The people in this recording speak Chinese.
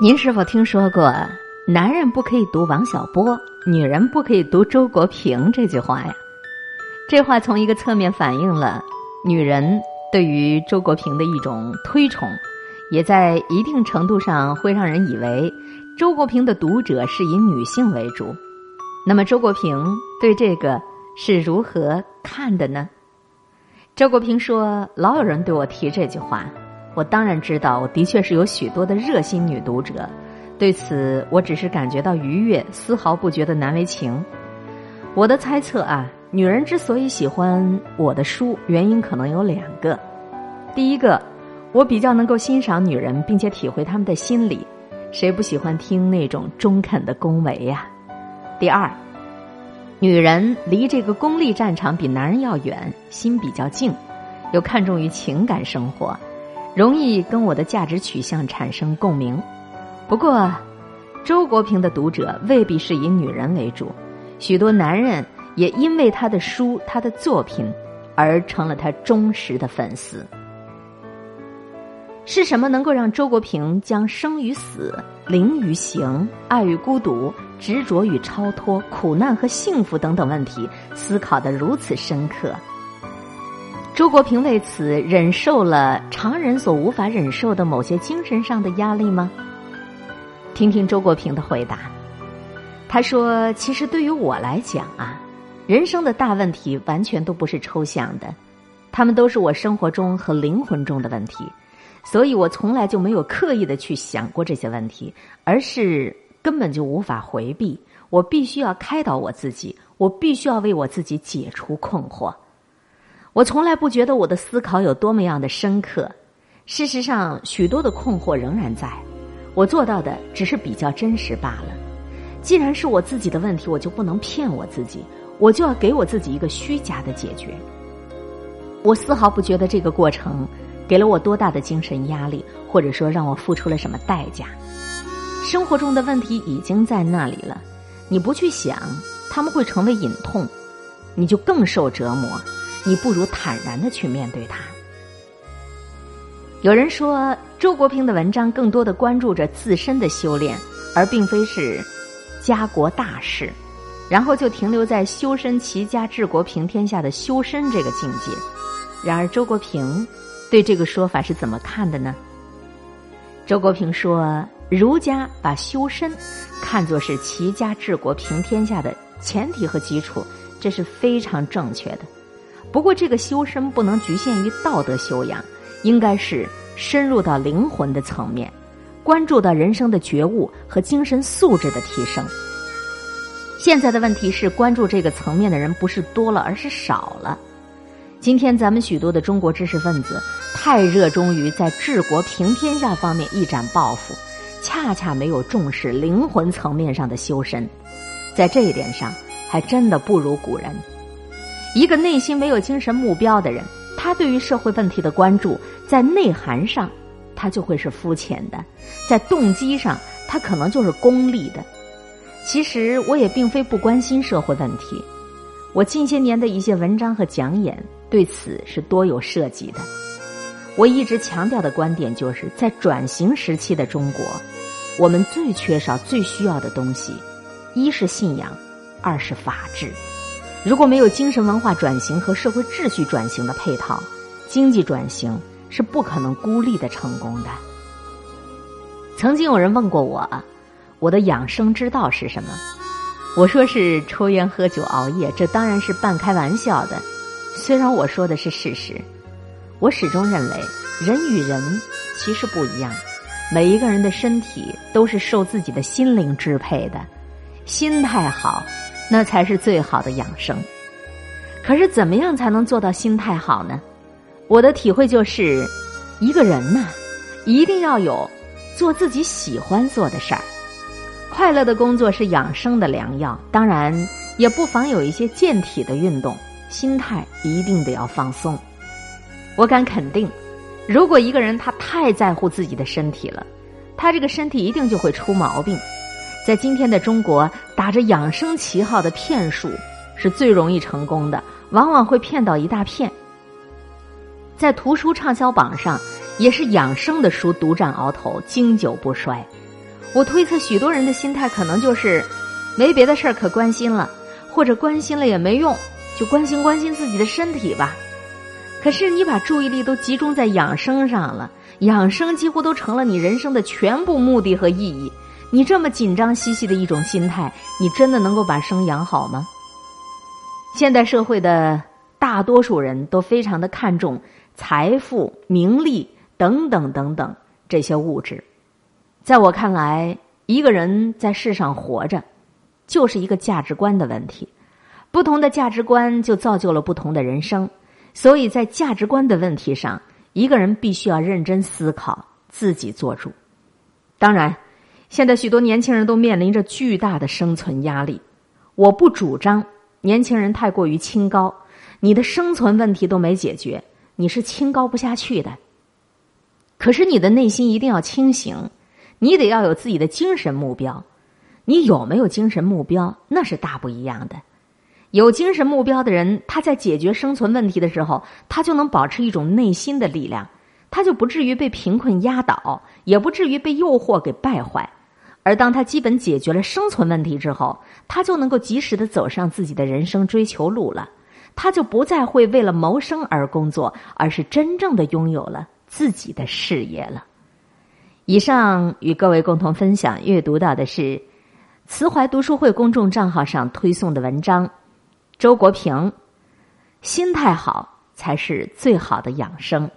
您是否听说过“男人不可以读王小波，女人不可以读周国平”这句话呀？这话从一个侧面反映了女人对于周国平的一种推崇，也在一定程度上会让人以为周国平的读者是以女性为主。那么，周国平对这个是如何看的呢？周国平说：“老有人对我提这句话。”我当然知道，我的确是有许多的热心女读者，对此我只是感觉到愉悦，丝毫不觉得难为情。我的猜测啊，女人之所以喜欢我的书，原因可能有两个：第一个，我比较能够欣赏女人，并且体会她们的心理，谁不喜欢听那种中肯的恭维呀？第二，女人离这个功利战场比男人要远，心比较静，又看重于情感生活。容易跟我的价值取向产生共鸣，不过，周国平的读者未必是以女人为主，许多男人也因为他的书、他的作品而成了他忠实的粉丝。是什么能够让周国平将生与死、灵与形、爱与孤独、执着与超脱、苦难和幸福等等问题思考的如此深刻？周国平为此忍受了常人所无法忍受的某些精神上的压力吗？听听周国平的回答。他说：“其实对于我来讲啊，人生的大问题完全都不是抽象的，他们都是我生活中和灵魂中的问题，所以我从来就没有刻意的去想过这些问题，而是根本就无法回避。我必须要开导我自己，我必须要为我自己解除困惑。”我从来不觉得我的思考有多么样的深刻，事实上，许多的困惑仍然在。我做到的只是比较真实罢了。既然是我自己的问题，我就不能骗我自己，我就要给我自己一个虚假的解决。我丝毫不觉得这个过程给了我多大的精神压力，或者说让我付出了什么代价。生活中的问题已经在那里了，你不去想，他们会成为隐痛，你就更受折磨。你不如坦然的去面对它。有人说，周国平的文章更多的关注着自身的修炼，而并非是家国大事，然后就停留在修身齐家治国平天下的修身这个境界。然而，周国平对这个说法是怎么看的呢？周国平说，儒家把修身看作是齐家治国平天下的前提和基础，这是非常正确的。不过，这个修身不能局限于道德修养，应该是深入到灵魂的层面，关注到人生的觉悟和精神素质的提升。现在的问题是，关注这个层面的人不是多了，而是少了。今天咱们许多的中国知识分子太热衷于在治国平天下方面一展抱负，恰恰没有重视灵魂层面上的修身，在这一点上，还真的不如古人。一个内心没有精神目标的人，他对于社会问题的关注，在内涵上，他就会是肤浅的；在动机上，他可能就是功利的。其实我也并非不关心社会问题，我近些年的一些文章和讲演对此是多有涉及的。我一直强调的观点就是在转型时期的中国，我们最缺少、最需要的东西，一是信仰，二是法治。如果没有精神文化转型和社会秩序转型的配套，经济转型是不可能孤立的成功的。曾经有人问过我，我的养生之道是什么？我说是抽烟、喝酒、熬夜，这当然是半开玩笑的。虽然我说的是事实，我始终认为人与人其实不一样，每一个人的身体都是受自己的心灵支配的，心态好。那才是最好的养生。可是，怎么样才能做到心态好呢？我的体会就是，一个人呢，一定要有做自己喜欢做的事儿。快乐的工作是养生的良药，当然也不妨有一些健体的运动。心态一定得要放松。我敢肯定，如果一个人他太在乎自己的身体了，他这个身体一定就会出毛病。在今天的中国，打着养生旗号的骗术是最容易成功的，往往会骗到一大片。在图书畅销榜上，也是养生的书独占鳌头，经久不衰。我推测许多人的心态可能就是没别的事儿可关心了，或者关心了也没用，就关心关心自己的身体吧。可是你把注意力都集中在养生上了，养生几乎都成了你人生的全部目的和意义。你这么紧张兮兮的一种心态，你真的能够把生养好吗？现代社会的大多数人都非常的看重财富、名利等等等等这些物质。在我看来，一个人在世上活着，就是一个价值观的问题。不同的价值观就造就了不同的人生。所以在价值观的问题上，一个人必须要认真思考，自己做主。当然，现在许多年轻人都面临着巨大的生存压力。我不主张年轻人太过于清高，你的生存问题都没解决，你是清高不下去的。可是你的内心一定要清醒，你得要有自己的精神目标。你有没有精神目标，那是大不一样的。有精神目标的人，他在解决生存问题的时候，他就能保持一种内心的力量，他就不至于被贫困压倒，也不至于被诱惑给败坏。而当他基本解决了生存问题之后，他就能够及时的走上自己的人生追求路了。他就不再会为了谋生而工作，而是真正的拥有了自己的事业了。以上与各位共同分享阅读到的是慈怀读书会公众账号上推送的文章。周国平，心态好才是最好的养生。